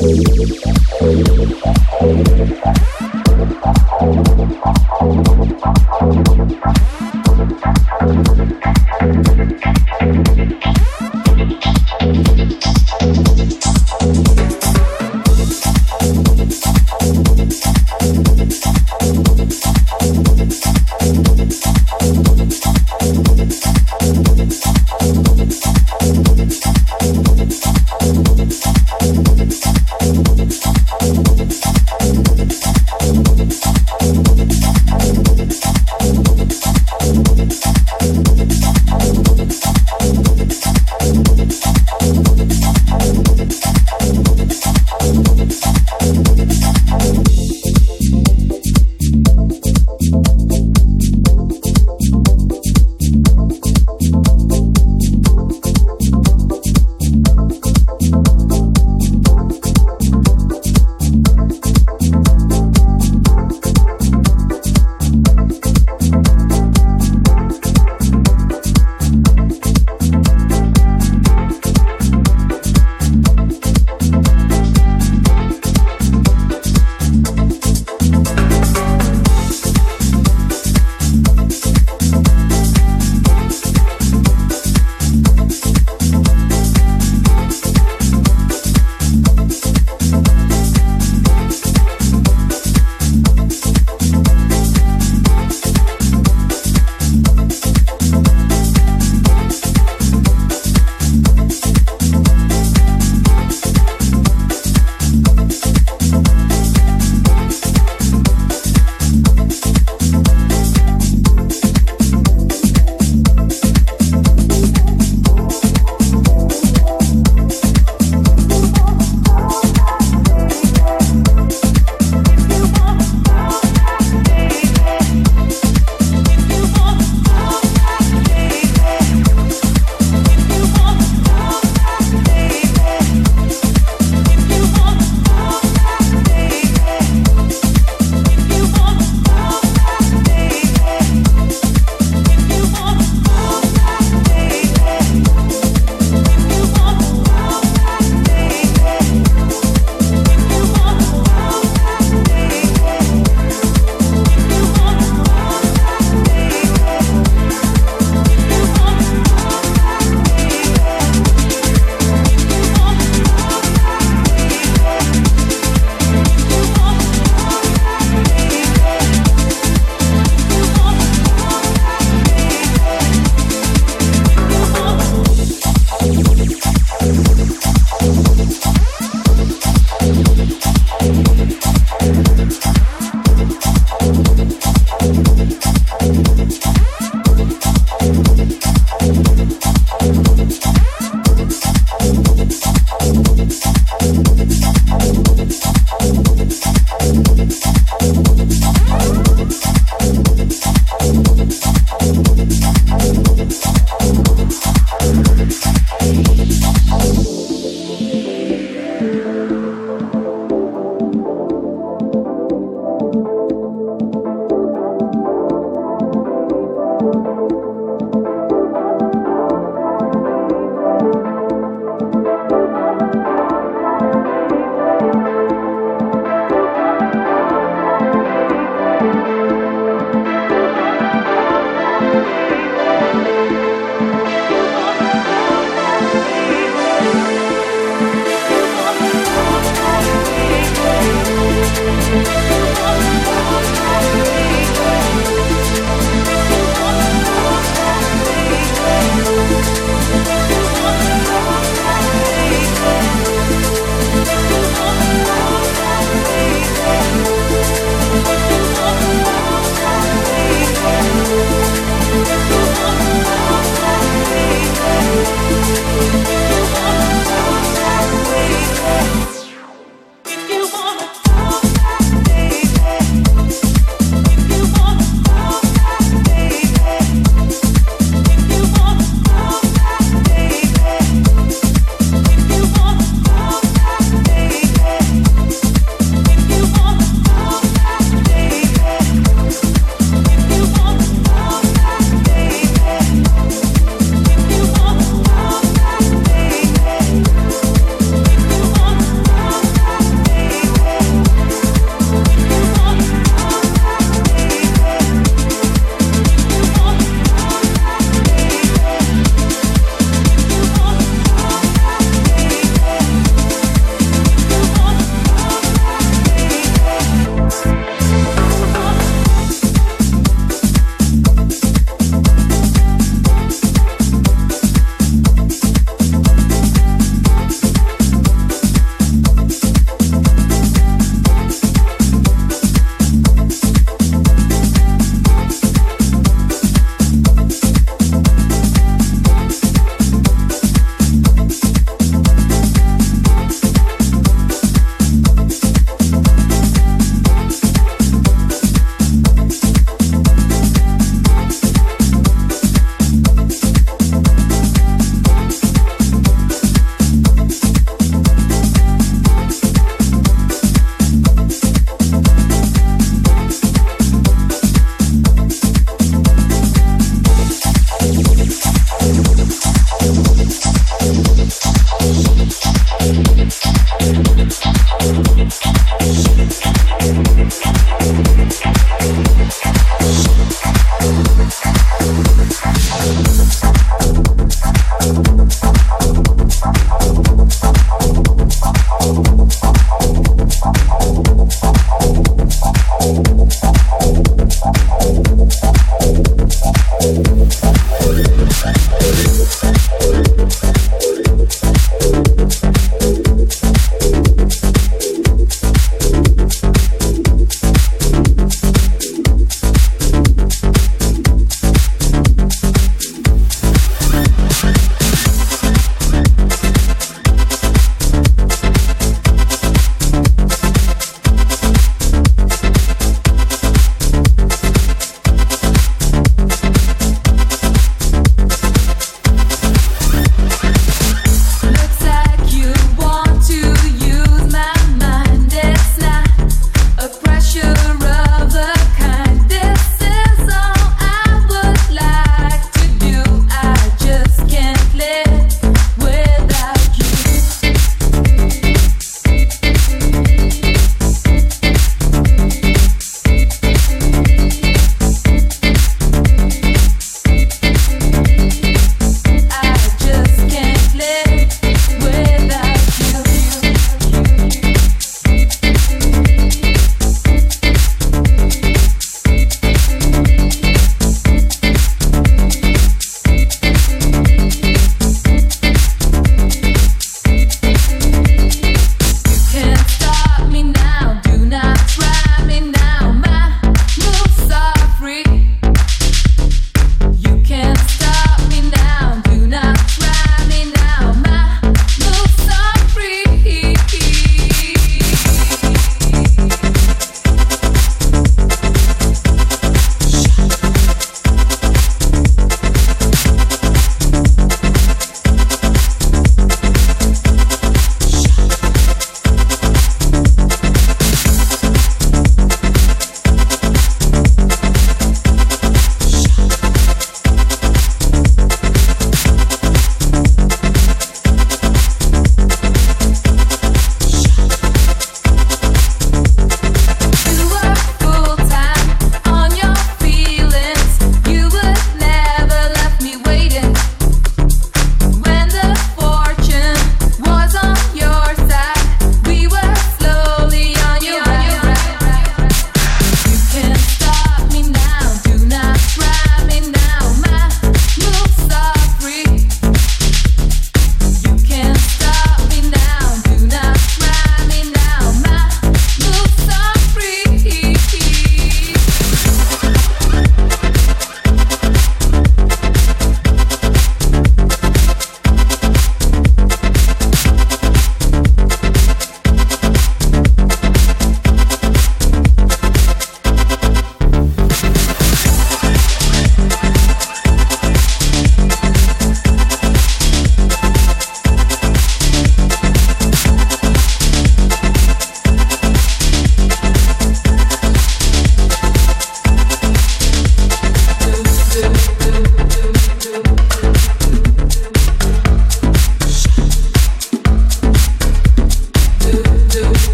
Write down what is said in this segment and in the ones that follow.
Thank you.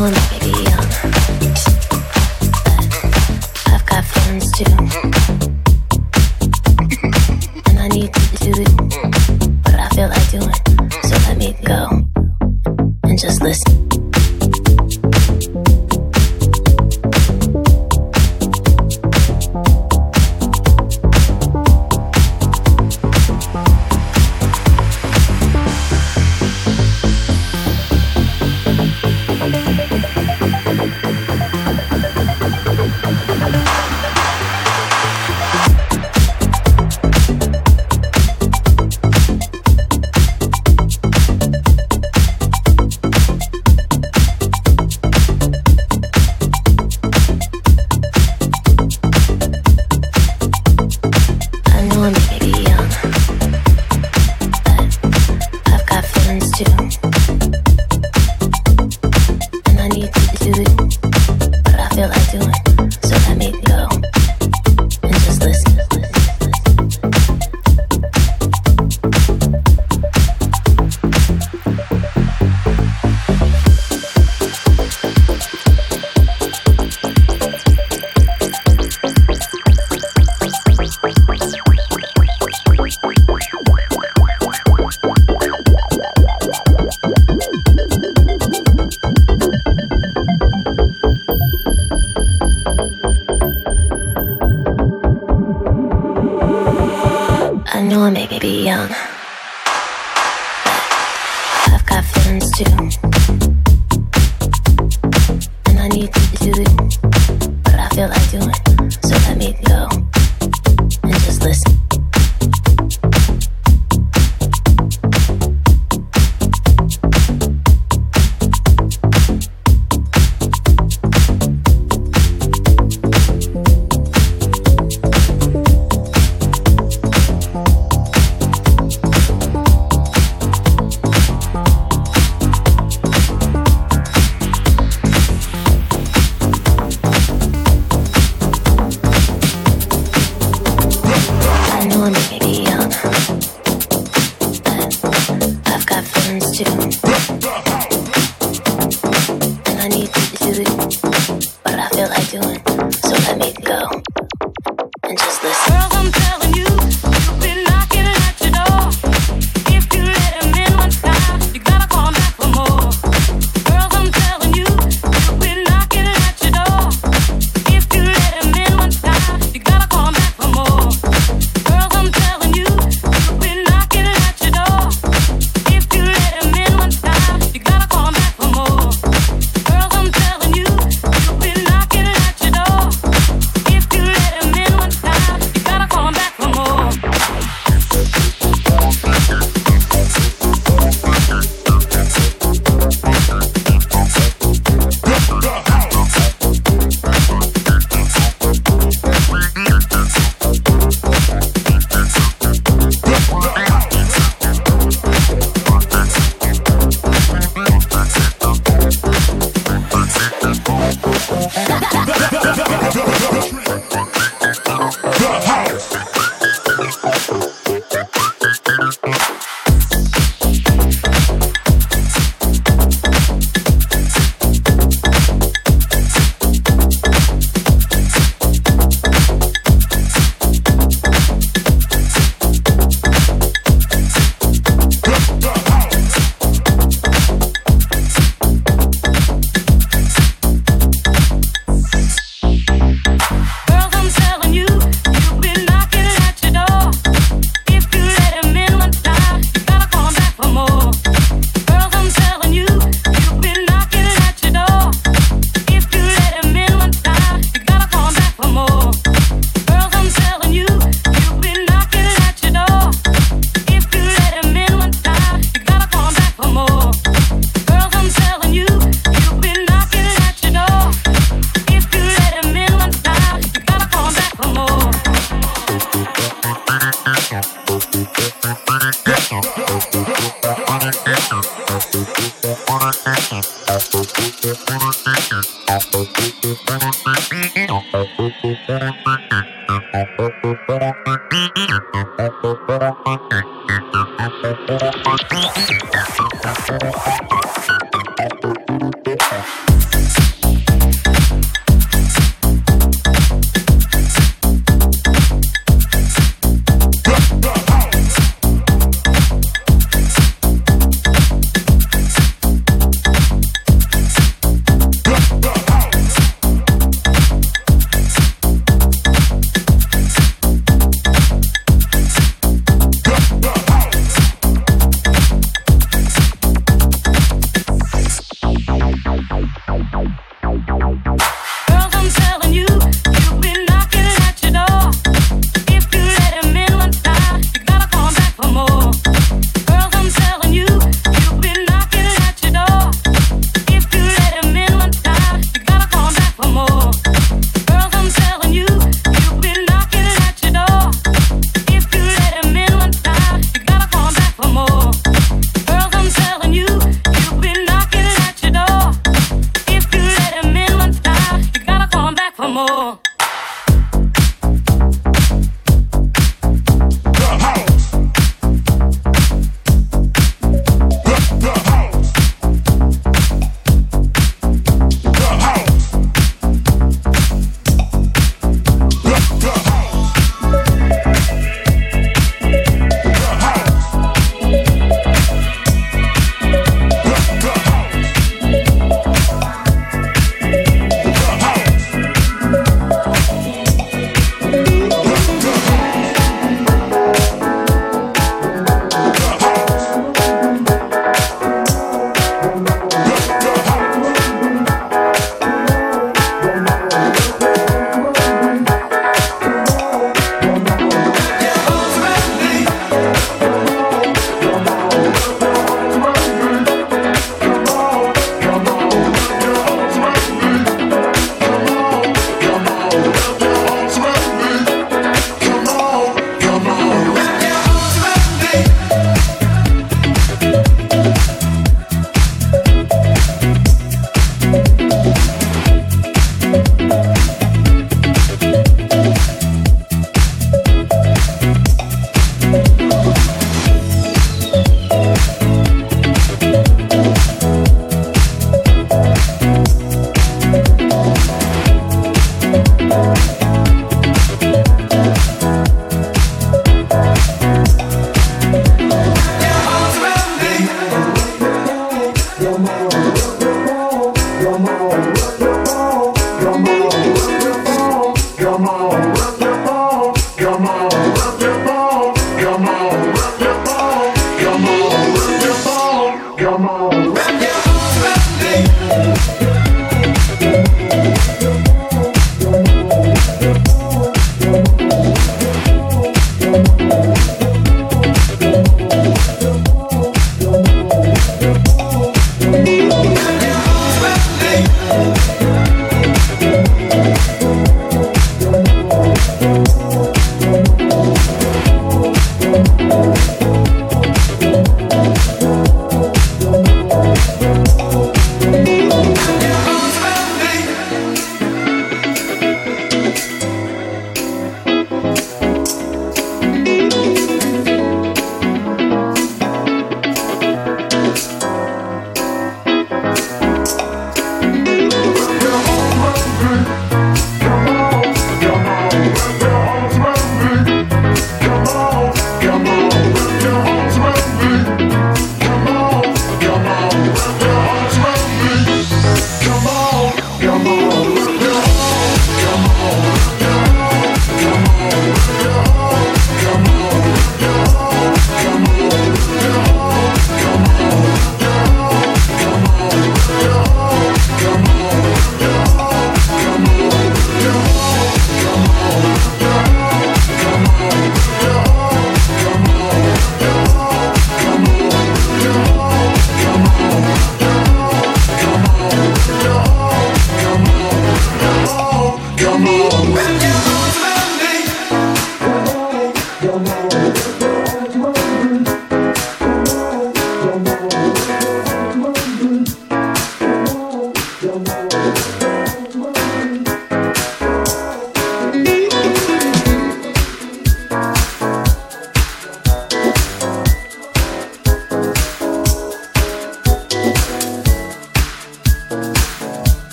want to be young, but I've got friends too.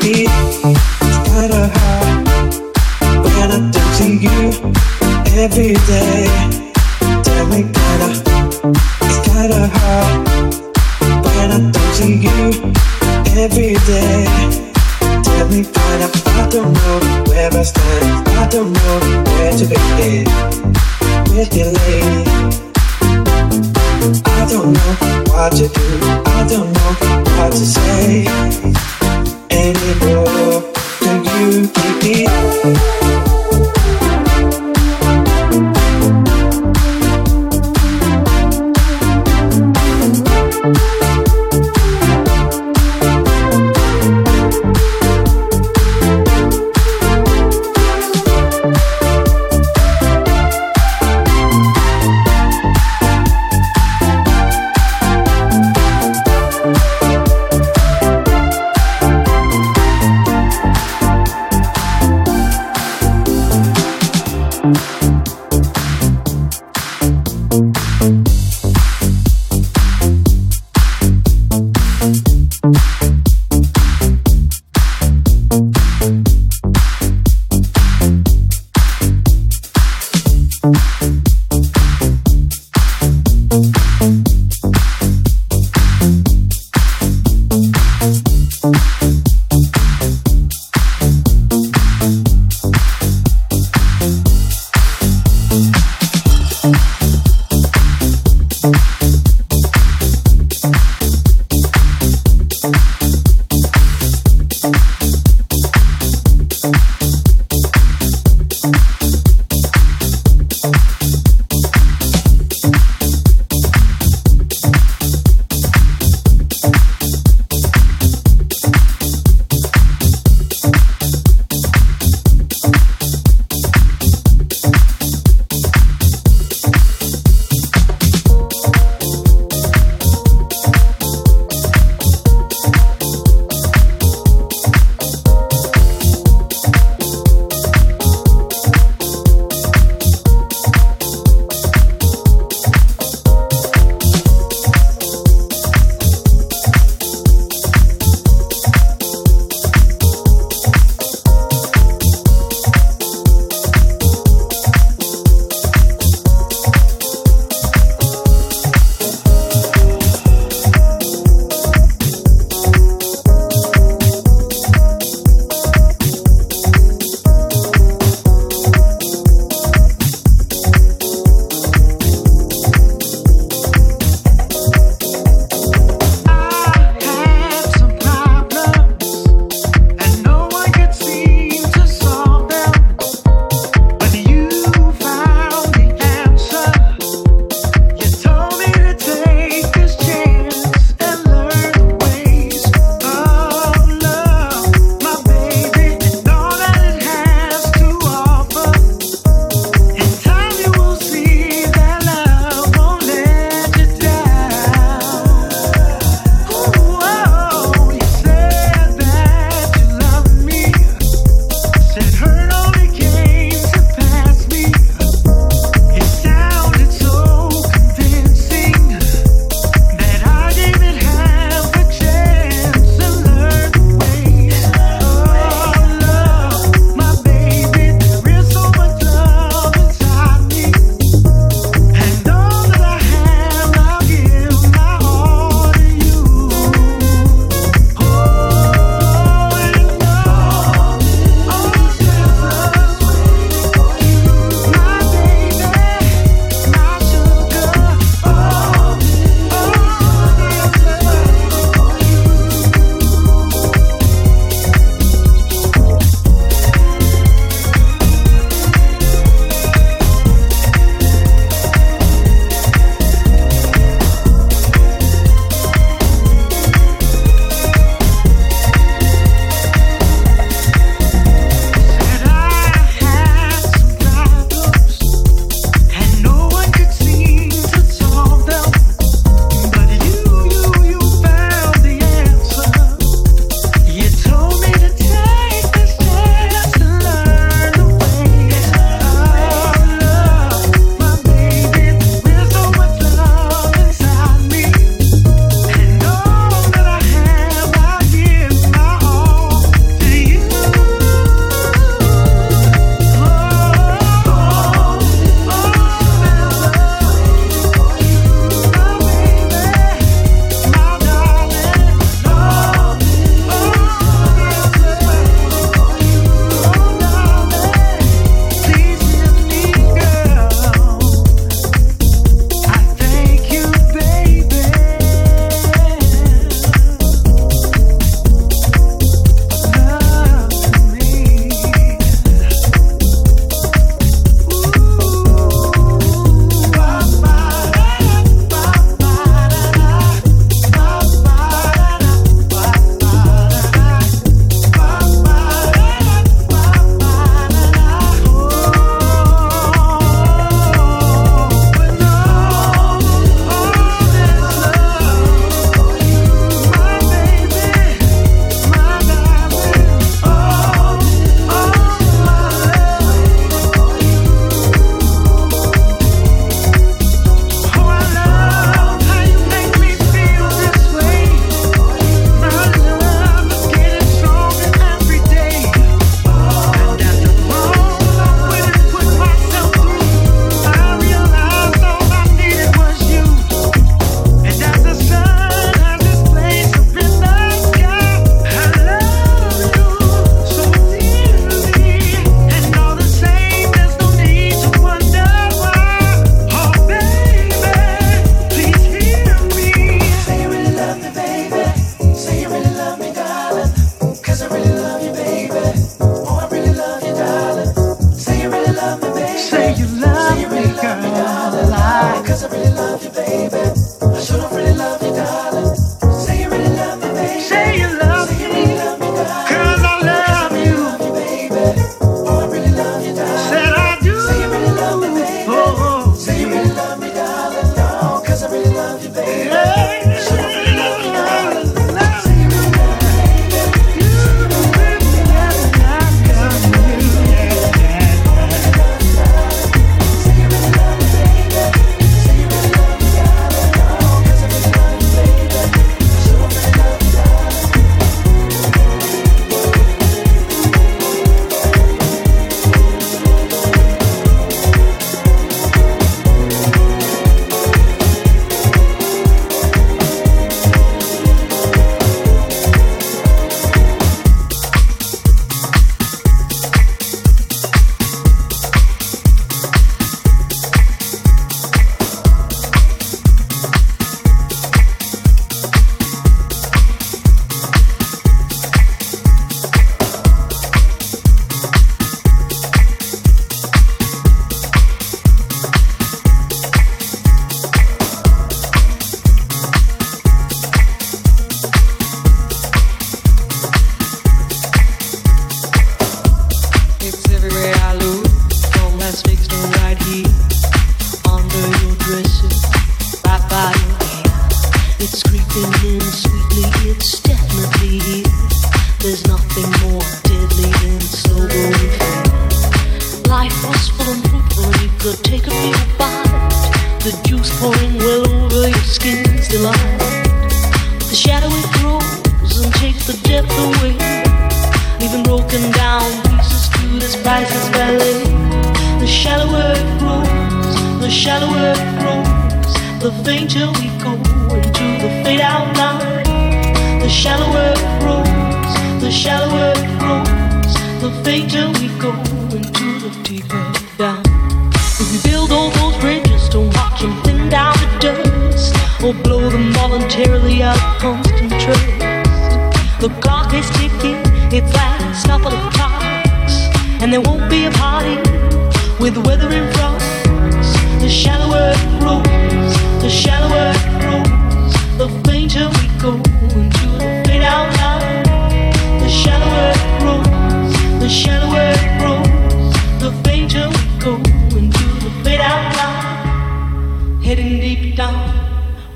kinda When I talk to you every day. Me it's kinda hard When I talk to you every day. Me I don't know where I stand. I don't know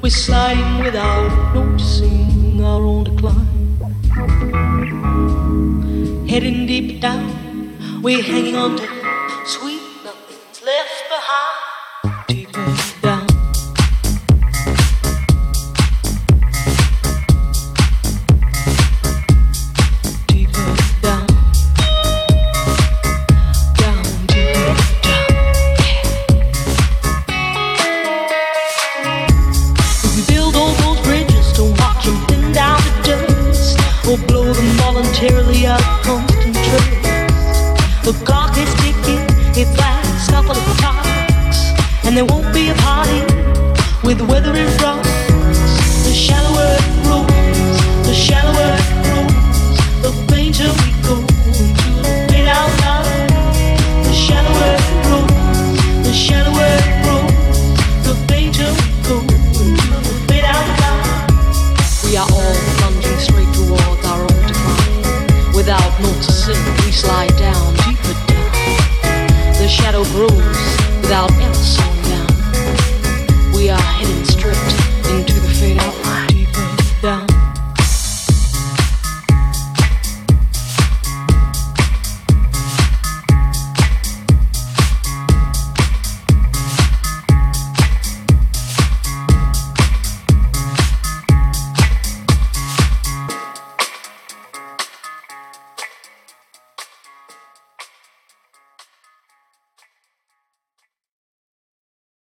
We're without noticing our own decline. Heading deep down, we're hanging on to